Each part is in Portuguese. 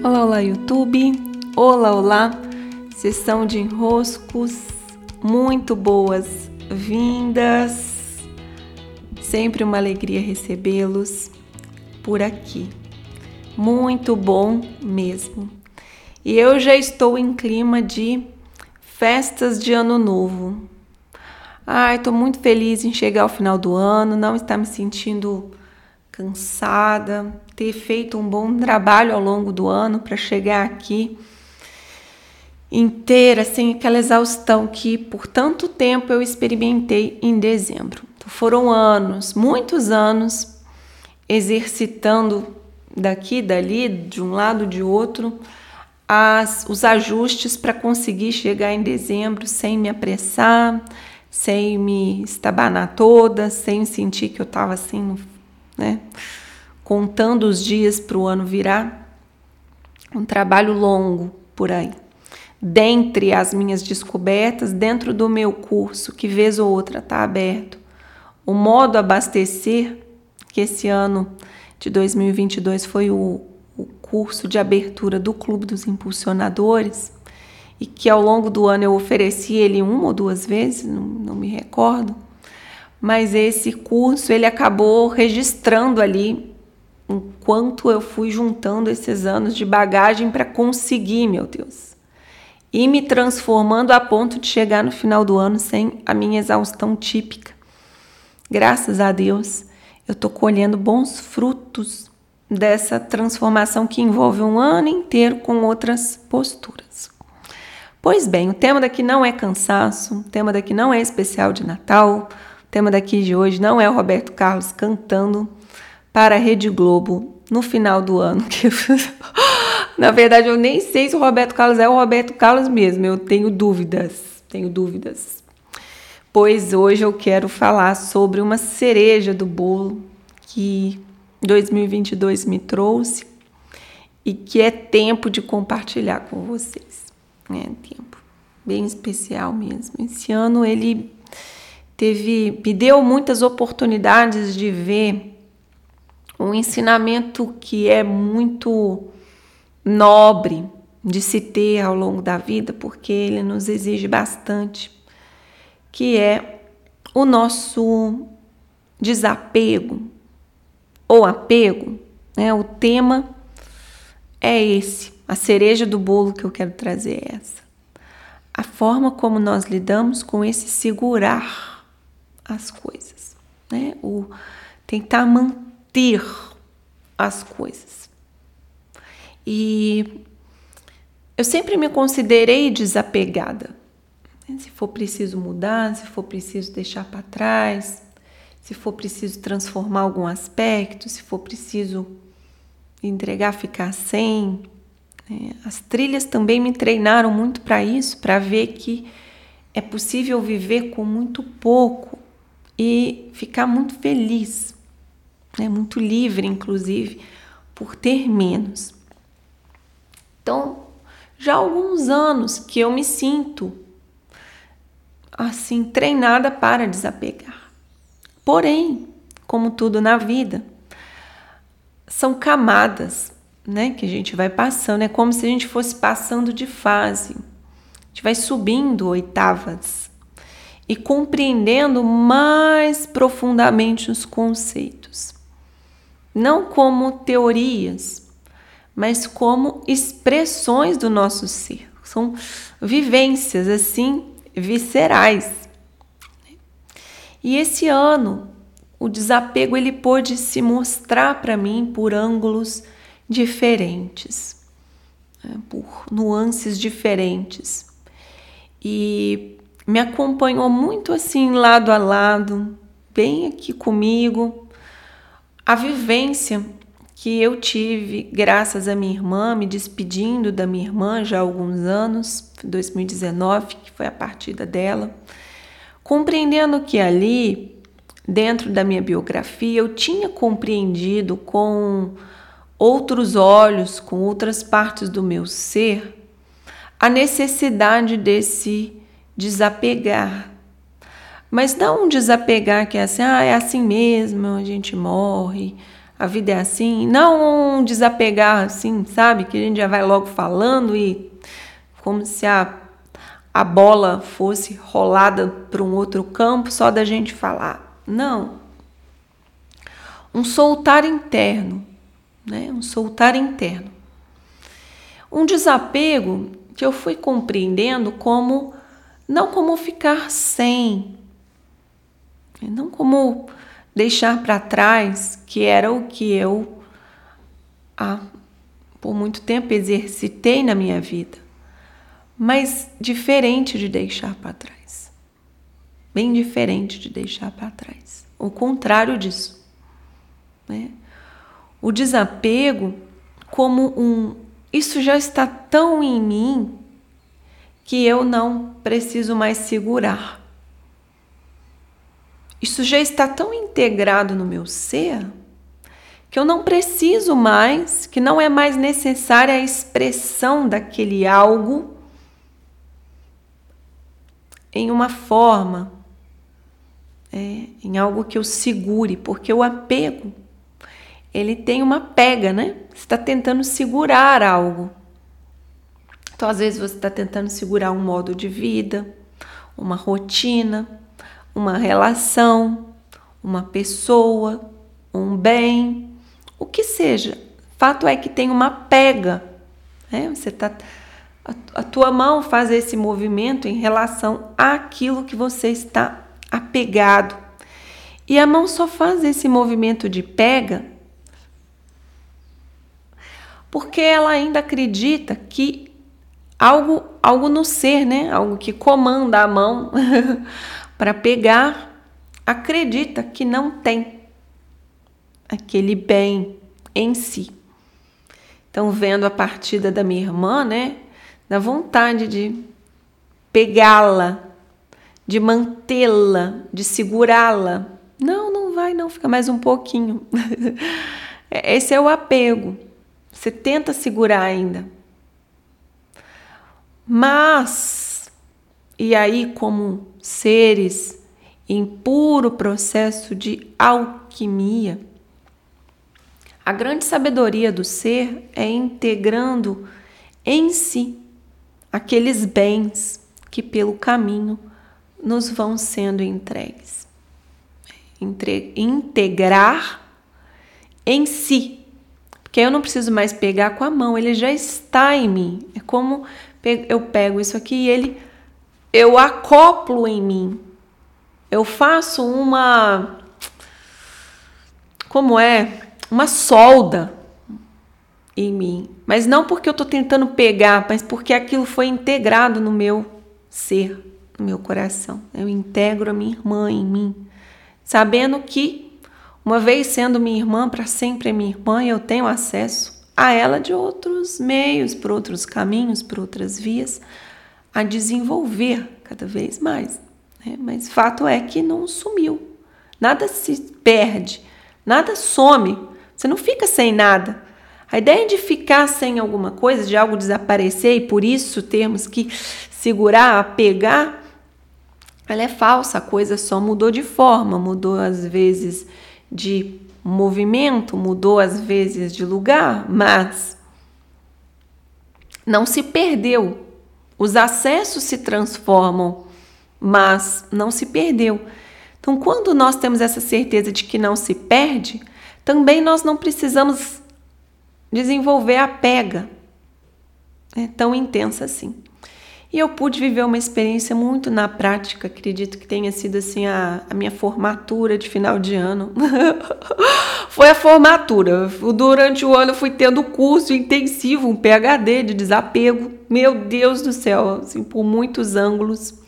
Olá, olá, YouTube. Olá, olá. Sessão de enroscos muito boas-vindas. Sempre uma alegria recebê-los por aqui. Muito bom mesmo. E eu já estou em clima de festas de ano novo. Ai, estou muito feliz em chegar ao final do ano, não estar me sentindo cansada, ter feito um bom trabalho ao longo do ano para chegar aqui inteira, sem aquela exaustão que por tanto tempo eu experimentei em dezembro. Então, foram anos, muitos anos, exercitando daqui, dali, de um lado, de outro, as, os ajustes para conseguir chegar em dezembro sem me apressar, sem me estabanar toda, sem sentir que eu estava assim no né? Contando os dias para o ano virar, um trabalho longo por aí. Dentre as minhas descobertas, dentro do meu curso, que vez ou outra está aberto, o modo abastecer, que esse ano de 2022 foi o, o curso de abertura do Clube dos Impulsionadores, e que ao longo do ano eu ofereci ele uma ou duas vezes, não, não me recordo mas esse curso ele acabou registrando ali o quanto eu fui juntando esses anos de bagagem para conseguir, meu Deus, e me transformando a ponto de chegar no final do ano sem a minha exaustão típica. Graças a Deus, eu estou colhendo bons frutos dessa transformação que envolve um ano inteiro com outras posturas. Pois bem, o tema daqui não é cansaço, o tema daqui não é especial de Natal, tema daqui de hoje não é o Roberto Carlos cantando para a Rede Globo no final do ano. Na verdade, eu nem sei se o Roberto Carlos é o Roberto Carlos mesmo. Eu tenho dúvidas, tenho dúvidas. Pois hoje eu quero falar sobre uma cereja do bolo que 2022 me trouxe e que é tempo de compartilhar com vocês. É tempo bem especial mesmo. Esse ano ele teve, me deu muitas oportunidades de ver um ensinamento que é muito nobre de se ter ao longo da vida, porque ele nos exige bastante, que é o nosso desapego ou apego, né? O tema é esse, a cereja do bolo que eu quero trazer é essa. A forma como nós lidamos com esse segurar as coisas, né? O tentar manter as coisas. E eu sempre me considerei desapegada. Né? Se for preciso mudar, se for preciso deixar para trás, se for preciso transformar algum aspecto, se for preciso entregar, ficar sem. Né? As trilhas também me treinaram muito para isso, para ver que é possível viver com muito pouco e ficar muito feliz, né? muito livre, inclusive, por ter menos. Então, já há alguns anos que eu me sinto assim treinada para desapegar. Porém, como tudo na vida, são camadas, né, que a gente vai passando, é como se a gente fosse passando de fase. A gente vai subindo oitavas e compreendendo mais profundamente os conceitos. Não como teorias, mas como expressões do nosso ser. São vivências assim viscerais. E esse ano, o desapego ele pôde se mostrar para mim por ângulos diferentes, né? por nuances diferentes. E me acompanhou muito assim, lado a lado, bem aqui comigo. A vivência que eu tive, graças à minha irmã, me despedindo da minha irmã já há alguns anos, 2019, que foi a partida dela, compreendendo que ali, dentro da minha biografia, eu tinha compreendido com outros olhos, com outras partes do meu ser, a necessidade desse desapegar. Mas não um desapegar que é assim, ah, é assim mesmo, a gente morre, a vida é assim, não um desapegar assim, sabe? Que a gente já vai logo falando e como se a, a bola fosse rolada para um outro campo só da gente falar. Não. Um soltar interno, né? Um soltar interno. Um desapego que eu fui compreendendo como não como ficar sem, não como deixar para trás, que era o que eu ah, por muito tempo exercitei na minha vida, mas diferente de deixar para trás, bem diferente de deixar para trás, o contrário disso, né? O desapego como um isso já está tão em mim que eu não preciso mais segurar. Isso já está tão integrado no meu ser que eu não preciso mais, que não é mais necessária a expressão daquele algo em uma forma, é, em algo que eu segure, porque o apego ele tem uma pega, né? Está tentando segurar algo. Então, às vezes, você está tentando segurar um modo de vida, uma rotina, uma relação, uma pessoa, um bem, o que seja. Fato é que tem uma pega. Né? Você tá, a, a tua mão faz esse movimento em relação àquilo que você está apegado. E a mão só faz esse movimento de pega porque ela ainda acredita que algo, algo no ser, né? Algo que comanda a mão para pegar, acredita que não tem aquele bem em si. Então, vendo a partida da minha irmã, né? Da vontade de pegá-la, de mantê-la, de segurá-la. Não, não vai, não, fica mais um pouquinho. Esse é o apego. Você tenta segurar ainda. Mas, e aí, como seres em puro processo de alquimia, a grande sabedoria do ser é integrando em si aqueles bens que pelo caminho nos vão sendo entregues. Entre, integrar em si que eu não preciso mais pegar com a mão, ele já está em mim. É como eu pego isso aqui e ele eu acoplo em mim. Eu faço uma como é? Uma solda em mim, mas não porque eu estou tentando pegar, mas porque aquilo foi integrado no meu ser, no meu coração. Eu integro a minha irmã em mim, sabendo que uma vez sendo minha irmã, para sempre é minha irmã, eu tenho acesso a ela de outros meios, por outros caminhos, por outras vias, a desenvolver cada vez mais. Né? Mas fato é que não sumiu. Nada se perde, nada some. Você não fica sem nada. A ideia de ficar sem alguma coisa, de algo desaparecer e por isso termos que segurar, apegar, ela é falsa. A coisa só mudou de forma, mudou às vezes de movimento, mudou às vezes de lugar, mas não se perdeu. Os acessos se transformam, mas não se perdeu. Então, quando nós temos essa certeza de que não se perde, também nós não precisamos desenvolver a pega é tão intensa assim. E eu pude viver uma experiência muito na prática, acredito que tenha sido assim a, a minha formatura de final de ano. Foi a formatura. Durante o ano eu fui tendo curso intensivo, um PhD de desapego. Meu Deus do céu, assim, por muitos ângulos,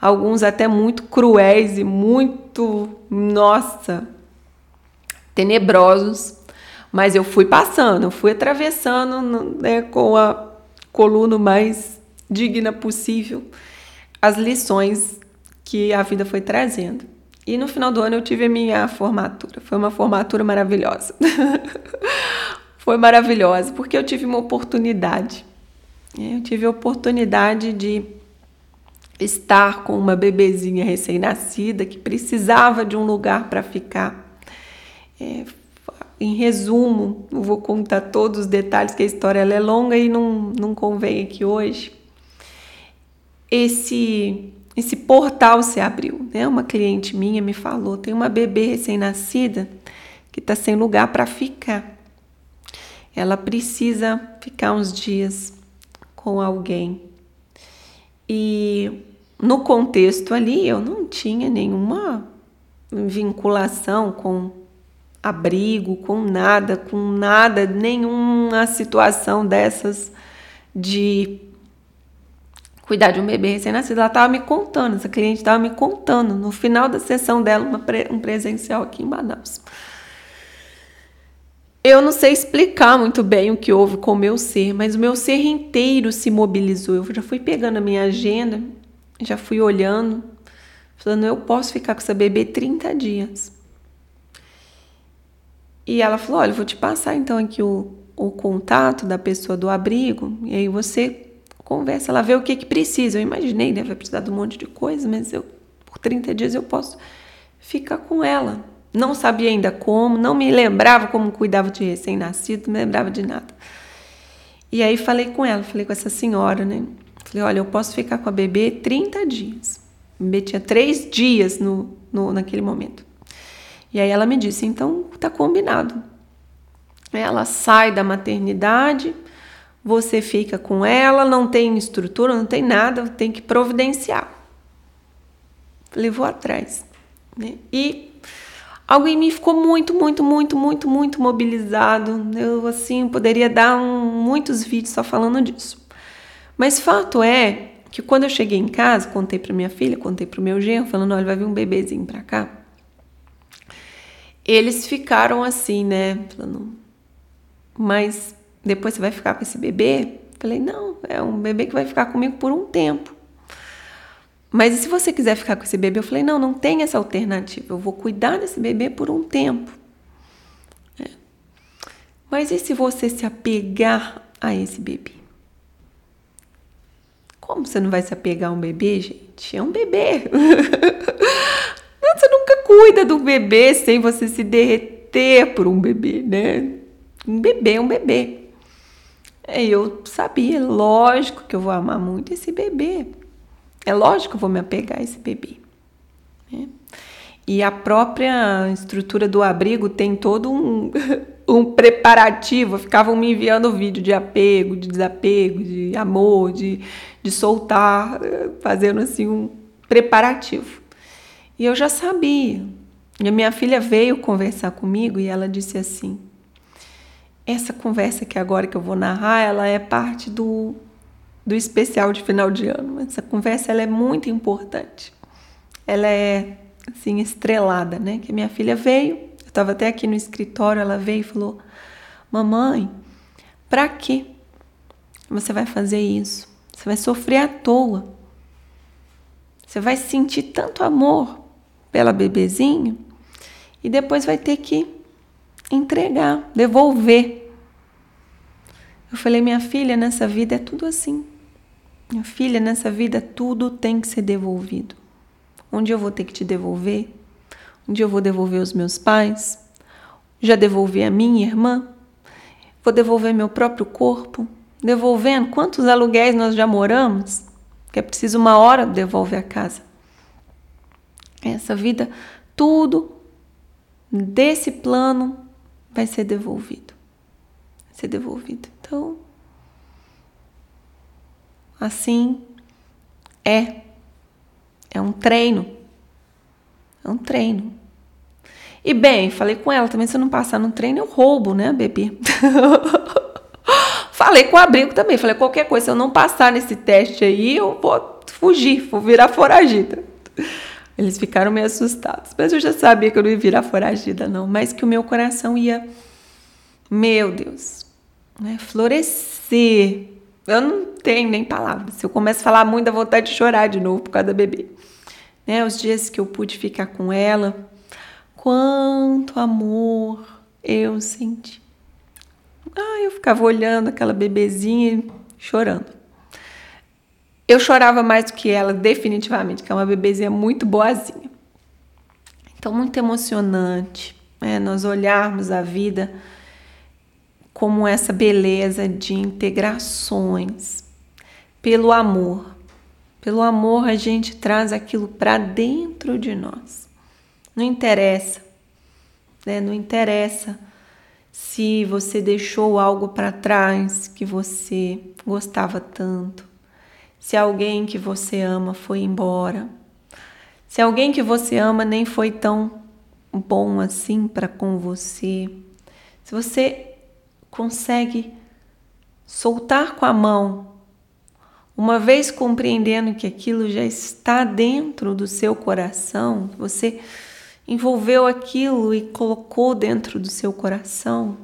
alguns até muito cruéis e muito, nossa, tenebrosos. Mas eu fui passando, eu fui atravessando né, com a coluna mais digna possível as lições que a vida foi trazendo. E no final do ano eu tive a minha formatura. Foi uma formatura maravilhosa. foi maravilhosa porque eu tive uma oportunidade. Eu tive a oportunidade de estar com uma bebezinha recém-nascida que precisava de um lugar para ficar. É, em resumo, não vou contar todos os detalhes, que a história é longa e não, não convém aqui hoje. Esse, esse portal se abriu, né? Uma cliente minha me falou: tem uma bebê recém-nascida que está sem lugar para ficar. Ela precisa ficar uns dias com alguém. E no contexto ali eu não tinha nenhuma vinculação com abrigo, com nada, com nada, nenhuma situação dessas de cuidar de um bebê recém-nascido. Ela estava me contando, essa cliente estava me contando no final da sessão dela, pre um presencial aqui em Manaus. Eu não sei explicar muito bem o que houve com o meu ser, mas o meu ser inteiro se mobilizou. Eu já fui pegando a minha agenda, já fui olhando, falando: eu posso ficar com essa bebê 30 dias. E ela falou: olha, vou te passar então aqui o, o contato da pessoa do abrigo, e aí você conversa, ela vê o que, que precisa. Eu imaginei, deve precisar de um monte de coisa, mas eu, por 30 dias eu posso ficar com ela. Não sabia ainda como, não me lembrava como cuidava de recém-nascido, não me lembrava de nada. E aí falei com ela, falei com essa senhora, né? Falei, olha, eu posso ficar com a bebê 30 dias. O bebê tinha três dias no, no, naquele momento. E aí ela me disse, então tá combinado. Ela sai da maternidade, você fica com ela, não tem estrutura, não tem nada, tem que providenciar. Falei, vou atrás. Né? E algo em mim ficou muito, muito, muito, muito, muito mobilizado. Eu, assim, poderia dar um, muitos vídeos só falando disso. Mas fato é que quando eu cheguei em casa, contei para minha filha, contei para o meu genro, falando: olha, vai vir um bebezinho para cá. Eles ficaram assim, né? Falando, mas depois você vai ficar com esse bebê? Falei: não, é um bebê que vai ficar comigo por um tempo. Mas e se você quiser ficar com esse bebê? Eu falei: não, não tem essa alternativa. Eu vou cuidar desse bebê por um tempo. É. Mas e se você se apegar a esse bebê? Como você não vai se apegar a um bebê, gente? É um bebê. você nunca cuida do bebê sem você se derreter por um bebê, né? Um bebê é um bebê. É, eu sabia, lógico que eu vou amar muito esse bebê. É lógico que eu vou me apegar a esse bebê. Né? E a própria estrutura do abrigo tem todo um, um preparativo. Ficavam me enviando vídeo de apego, de desapego, de amor, de, de soltar, fazendo assim um preparativo. E eu já sabia. E a minha filha veio conversar comigo e ela disse assim: essa conversa que agora que eu vou narrar, ela é parte do do especial de final de ano. Essa conversa ela é muito importante. Ela é assim estrelada, né? Que minha filha veio, eu estava até aqui no escritório, ela veio e falou: "Mamãe, para que você vai fazer isso? Você vai sofrer à toa. Você vai sentir tanto amor pela bebezinha e depois vai ter que entregar, devolver. Eu falei, minha filha, nessa vida é tudo assim. Minha filha, nessa vida tudo tem que ser devolvido. Onde eu vou ter que te devolver? Onde eu vou devolver os meus pais? Já devolvi a minha irmã? Vou devolver meu próprio corpo? Devolvendo? Quantos aluguéis nós já moramos? Que é preciso uma hora devolver a casa. Essa vida, tudo desse plano vai ser devolvido. Vai ser devolvido. Então, Assim é. É um treino. É um treino. E bem, falei com ela também, se eu não passar no treino, eu roubo, né, bebê? falei com o abrigo também, falei, qualquer coisa, se eu não passar nesse teste aí, eu vou fugir, vou virar foragida. Eles ficaram meio assustados, mas eu já sabia que eu não ia virar foragida, não, mas que o meu coração ia, meu Deus, né, florescer eu não tenho nem palavras. Se eu começo a falar muito, dá vontade de chorar de novo por causa da bebê. Né? Os dias que eu pude ficar com ela, quanto amor eu senti. Ah, eu ficava olhando aquela bebezinha e chorando. Eu chorava mais do que ela, definitivamente, que é uma bebezinha muito boazinha. Então, muito emocionante. é nós olharmos a vida como essa beleza de integrações pelo amor. Pelo amor a gente traz aquilo para dentro de nós. Não interessa, né? Não interessa se você deixou algo para trás que você gostava tanto, se alguém que você ama foi embora, se alguém que você ama nem foi tão bom assim para com você, se você consegue soltar com a mão, uma vez compreendendo que aquilo já está dentro do seu coração, você envolveu aquilo e colocou dentro do seu coração,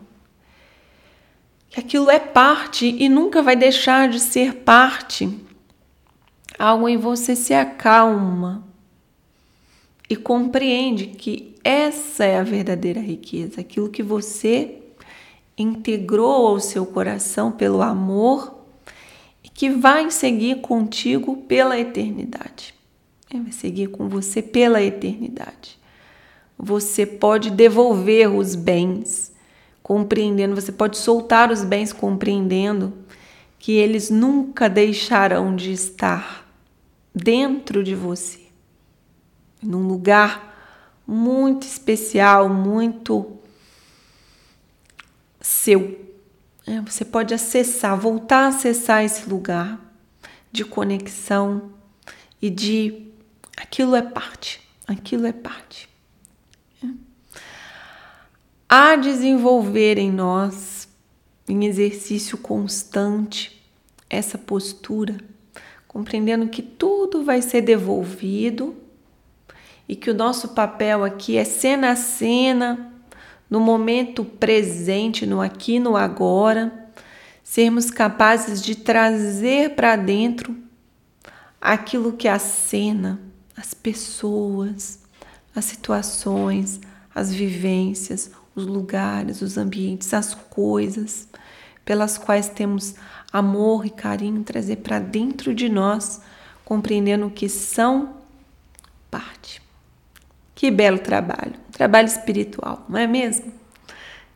que aquilo é parte e nunca vai deixar de ser parte. Algo em você se acalma e compreende que essa é a verdadeira riqueza, aquilo que você integrou ao seu coração pelo amor e que vai seguir contigo pela eternidade. É, vai seguir com você pela eternidade. Você pode devolver os bens, compreendendo, você pode soltar os bens compreendendo que eles nunca deixarão de estar dentro de você num lugar muito especial, muito seu. É, você pode acessar, voltar a acessar esse lugar de conexão e de aquilo é parte, aquilo é parte. É. A desenvolver em nós, em exercício constante, essa postura, compreendendo que tudo vai ser devolvido e que o nosso papel aqui é cena a cena, no momento presente, no aqui, no agora, sermos capazes de trazer para dentro aquilo que a cena, as pessoas, as situações, as vivências, os lugares, os ambientes, as coisas pelas quais temos amor e carinho, trazer para dentro de nós, compreendendo que são parte. Que belo trabalho, trabalho espiritual, não é mesmo?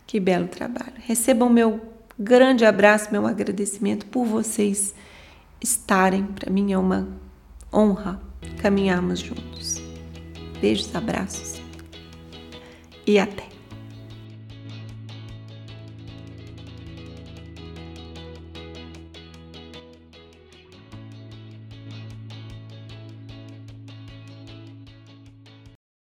Que belo trabalho. Recebam meu grande abraço, meu agradecimento por vocês estarem. Para mim é uma honra caminharmos juntos. Beijos, abraços e até.